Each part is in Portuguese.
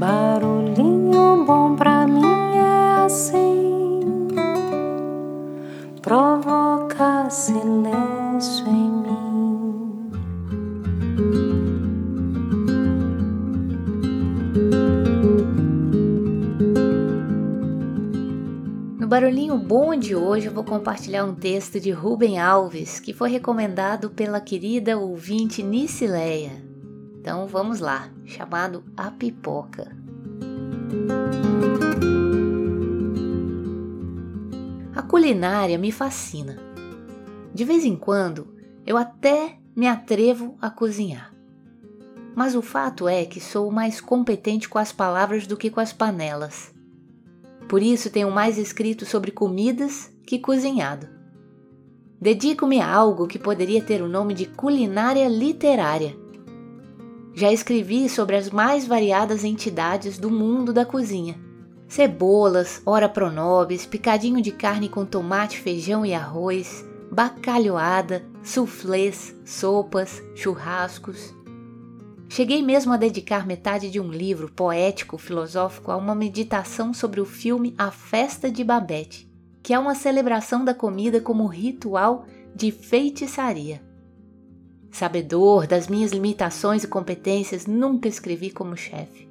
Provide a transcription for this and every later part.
Barulhinho bom pra mim é assim, provoca silêncio em mim. No Barulhinho Bom de hoje eu vou compartilhar um texto de Rubem Alves que foi recomendado pela querida ouvinte Nicileia. Então vamos lá, chamado A Pipoca. A culinária me fascina. De vez em quando eu até me atrevo a cozinhar. Mas o fato é que sou mais competente com as palavras do que com as panelas. Por isso tenho mais escrito sobre comidas que cozinhado. Dedico-me a algo que poderia ter o nome de culinária literária já escrevi sobre as mais variadas entidades do mundo da cozinha. Cebolas, ora pronobis, picadinho de carne com tomate, feijão e arroz, bacalhoada, soufflés, sopas, churrascos. Cheguei mesmo a dedicar metade de um livro poético filosófico a uma meditação sobre o filme A Festa de Babette, que é uma celebração da comida como ritual de feitiçaria. Sabedor das minhas limitações e competências, nunca escrevi como chefe.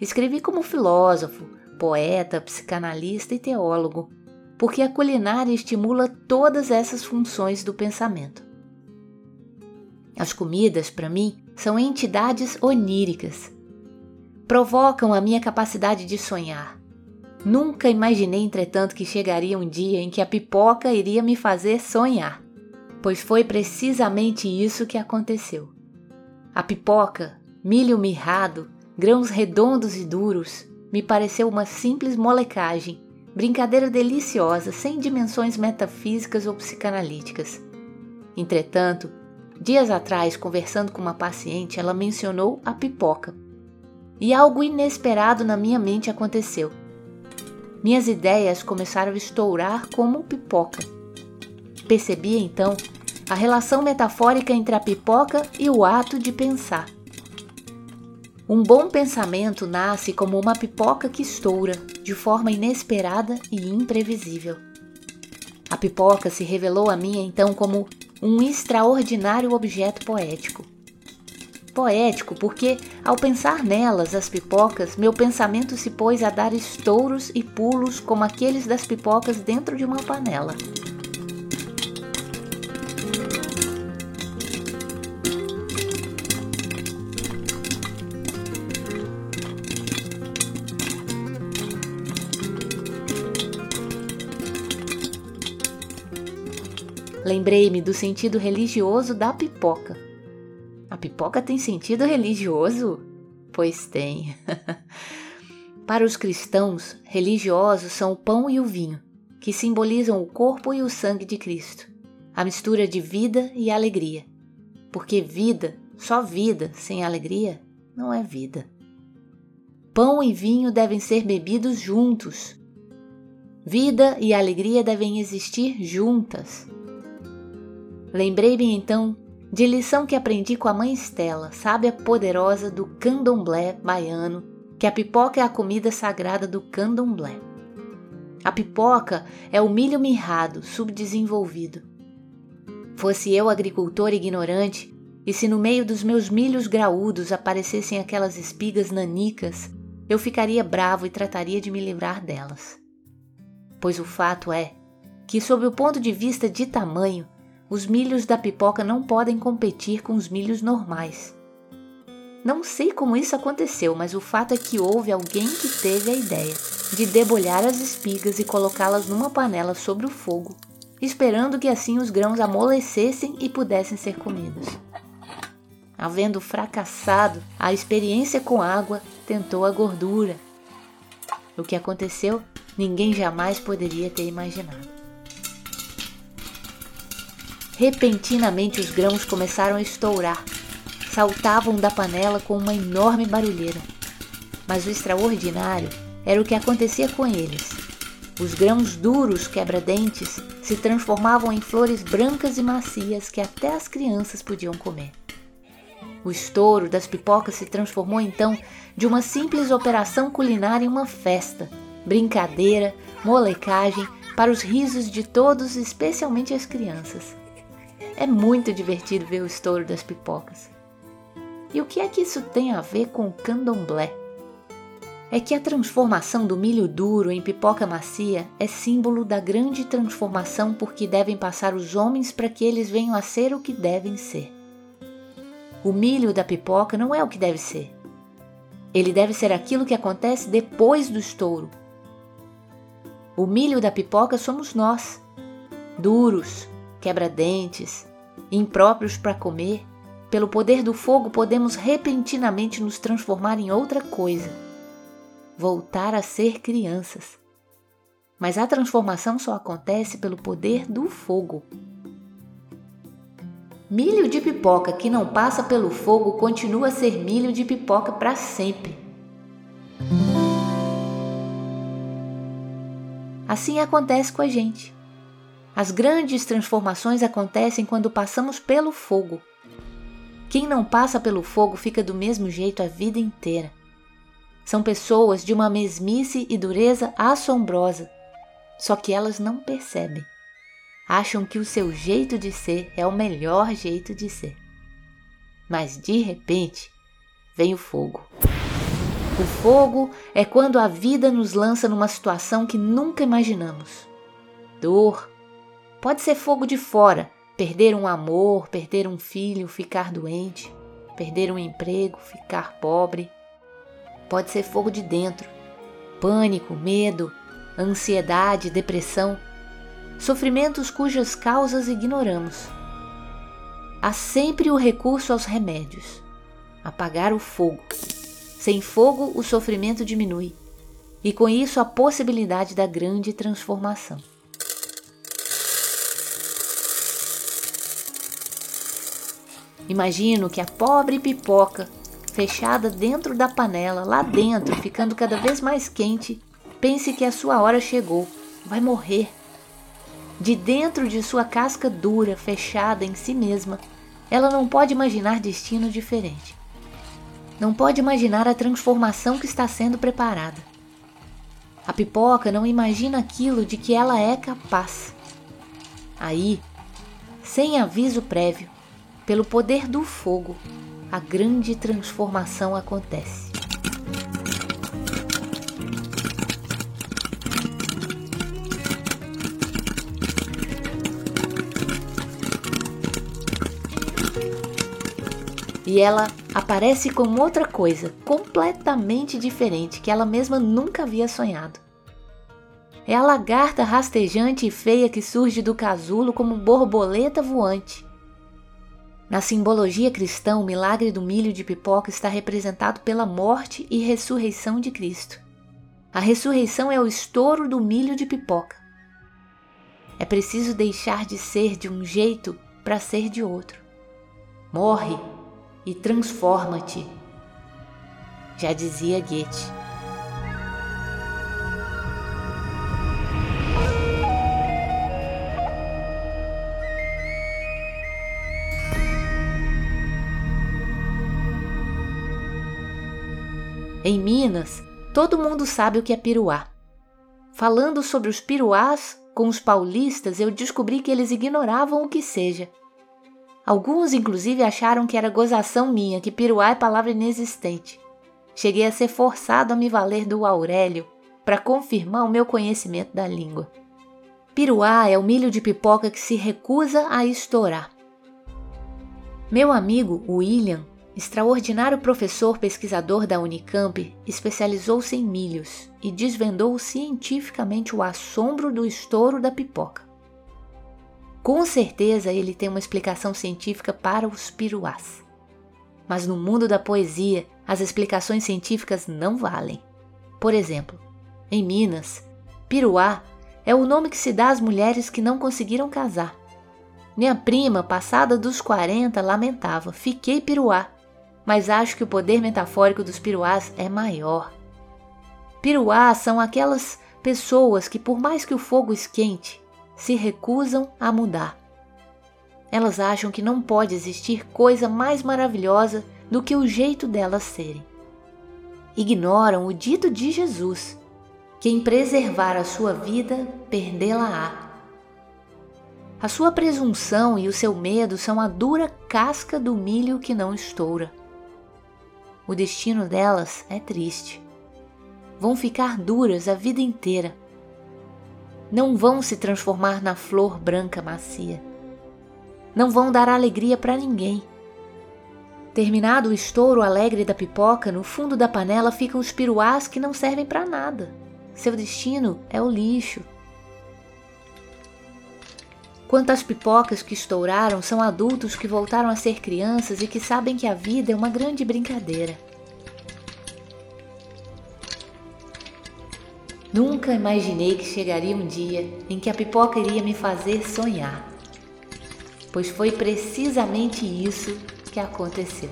Escrevi como filósofo, poeta, psicanalista e teólogo, porque a culinária estimula todas essas funções do pensamento. As comidas, para mim, são entidades oníricas. Provocam a minha capacidade de sonhar. Nunca imaginei, entretanto, que chegaria um dia em que a pipoca iria me fazer sonhar pois foi precisamente isso que aconteceu. A pipoca, milho mirrado, grãos redondos e duros, me pareceu uma simples molecagem, brincadeira deliciosa sem dimensões metafísicas ou psicanalíticas. Entretanto, dias atrás, conversando com uma paciente, ela mencionou a pipoca. E algo inesperado na minha mente aconteceu. Minhas ideias começaram a estourar como pipoca Percebi então a relação metafórica entre a pipoca e o ato de pensar. Um bom pensamento nasce como uma pipoca que estoura de forma inesperada e imprevisível. A pipoca se revelou a mim então como um extraordinário objeto poético. Poético porque, ao pensar nelas, as pipocas, meu pensamento se pôs a dar estouros e pulos como aqueles das pipocas dentro de uma panela. Lembrei-me do sentido religioso da pipoca. A pipoca tem sentido religioso? Pois tem. Para os cristãos, religiosos são o pão e o vinho, que simbolizam o corpo e o sangue de Cristo, a mistura de vida e alegria. Porque vida, só vida sem alegria, não é vida. Pão e vinho devem ser bebidos juntos. Vida e alegria devem existir juntas. Lembrei-me então de lição que aprendi com a mãe Estela, sábia poderosa do candomblé baiano, que a pipoca é a comida sagrada do candomblé. A pipoca é o milho mirrado, subdesenvolvido. Fosse eu agricultor ignorante, e se no meio dos meus milhos graúdos aparecessem aquelas espigas nanicas, eu ficaria bravo e trataria de me livrar delas. Pois o fato é que, sob o ponto de vista de tamanho, os milhos da pipoca não podem competir com os milhos normais. Não sei como isso aconteceu, mas o fato é que houve alguém que teve a ideia de debulhar as espigas e colocá-las numa panela sobre o fogo, esperando que assim os grãos amolecessem e pudessem ser comidos. Havendo fracassado a experiência com água, tentou a gordura. O que aconteceu, ninguém jamais poderia ter imaginado. Repentinamente os grãos começaram a estourar. Saltavam da panela com uma enorme barulheira. Mas o extraordinário era o que acontecia com eles. Os grãos duros quebra-dentes se transformavam em flores brancas e macias que até as crianças podiam comer. O estouro das pipocas se transformou então de uma simples operação culinária em uma festa, brincadeira, molecagem para os risos de todos, especialmente as crianças. É muito divertido ver o estouro das pipocas. E o que é que isso tem a ver com o candomblé? É que a transformação do milho duro em pipoca macia é símbolo da grande transformação por que devem passar os homens para que eles venham a ser o que devem ser. O milho da pipoca não é o que deve ser. Ele deve ser aquilo que acontece depois do estouro. O milho da pipoca somos nós, duros, quebra-dentes, impróprios para comer. Pelo poder do fogo, podemos repentinamente nos transformar em outra coisa, voltar a ser crianças. Mas a transformação só acontece pelo poder do fogo. Milho de pipoca que não passa pelo fogo continua a ser milho de pipoca para sempre. Assim acontece com a gente. As grandes transformações acontecem quando passamos pelo fogo. Quem não passa pelo fogo fica do mesmo jeito a vida inteira. São pessoas de uma mesmice e dureza assombrosa, só que elas não percebem acham que o seu jeito de ser é o melhor jeito de ser. Mas de repente vem o fogo. O fogo é quando a vida nos lança numa situação que nunca imaginamos. Dor. Pode ser fogo de fora, perder um amor, perder um filho, ficar doente, perder um emprego, ficar pobre. Pode ser fogo de dentro. Pânico, medo, ansiedade, depressão sofrimentos cujas causas ignoramos. Há sempre o recurso aos remédios. Apagar o fogo. Sem fogo, o sofrimento diminui, e com isso a possibilidade da grande transformação. Imagino que a pobre pipoca, fechada dentro da panela, lá dentro, ficando cada vez mais quente, pense que a sua hora chegou, vai morrer de dentro de sua casca dura, fechada em si mesma, ela não pode imaginar destino diferente. Não pode imaginar a transformação que está sendo preparada. A pipoca não imagina aquilo de que ela é capaz. Aí, sem aviso prévio, pelo poder do fogo, a grande transformação acontece. e ela aparece como outra coisa, completamente diferente, que ela mesma nunca havia sonhado. É a lagarta rastejante e feia que surge do casulo como borboleta voante. Na simbologia cristã, o milagre do milho de pipoca está representado pela morte e ressurreição de Cristo. A ressurreição é o estouro do milho de pipoca. É preciso deixar de ser de um jeito para ser de outro. Morre e transforma-te. Já dizia Goethe. Em Minas, todo mundo sabe o que é piruá. Falando sobre os piruás com os paulistas, eu descobri que eles ignoravam o que seja. Alguns, inclusive, acharam que era gozação minha, que piruá é palavra inexistente. Cheguei a ser forçado a me valer do Aurélio para confirmar o meu conhecimento da língua. Piruá é o milho de pipoca que se recusa a estourar. Meu amigo William, extraordinário professor pesquisador da Unicamp, especializou-se em milhos e desvendou cientificamente o assombro do estouro da pipoca. Com certeza ele tem uma explicação científica para os piruás. Mas no mundo da poesia, as explicações científicas não valem. Por exemplo, em Minas, piruá é o nome que se dá às mulheres que não conseguiram casar. Minha prima, passada dos 40, lamentava: fiquei piruá, mas acho que o poder metafórico dos piruás é maior. Piruás são aquelas pessoas que, por mais que o fogo esquente, se recusam a mudar. Elas acham que não pode existir coisa mais maravilhosa do que o jeito delas serem. Ignoram o dito de Jesus: quem preservar a sua vida, perdê-la-á. A sua presunção e o seu medo são a dura casca do milho que não estoura. O destino delas é triste. Vão ficar duras a vida inteira. Não vão se transformar na flor branca macia. Não vão dar alegria para ninguém. Terminado o estouro alegre da pipoca, no fundo da panela ficam os piruás que não servem para nada. Seu destino é o lixo. Quantas pipocas que estouraram são adultos que voltaram a ser crianças e que sabem que a vida é uma grande brincadeira. Nunca imaginei que chegaria um dia em que a pipoca iria me fazer sonhar, pois foi precisamente isso que aconteceu.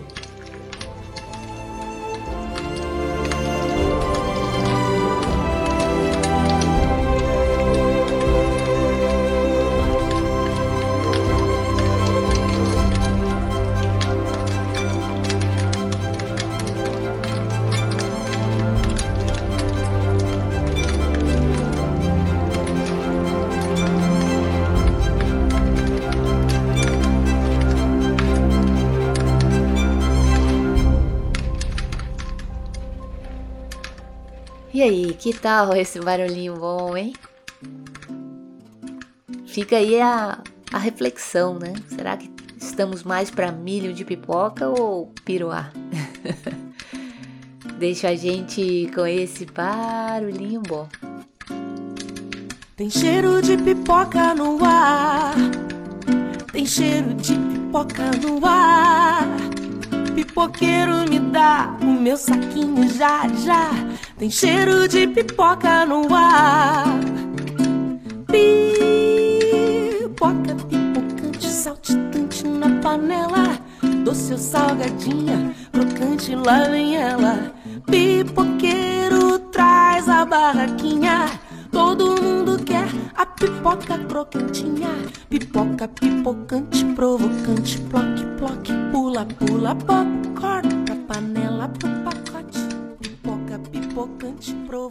E aí, que tal esse barulhinho bom, hein? Fica aí a, a reflexão, né? Será que estamos mais para milho de pipoca ou piruá? Deixa a gente com esse barulhinho bom. Tem cheiro de pipoca no ar. Tem cheiro de pipoca no ar. Pipoqueiro me dá o meu saquinho já já. Tem cheiro de pipoca no ar. Pipoca pipocante, saltitante na panela. Doce ou salgadinha, crocante, lá vem ela. Pipoqueiro traz a barraquinha. Todo mundo quer a pipoca crocantinha. Pipoca pipocante, provocante, ploque, ploque, pula, pula, popcorn pro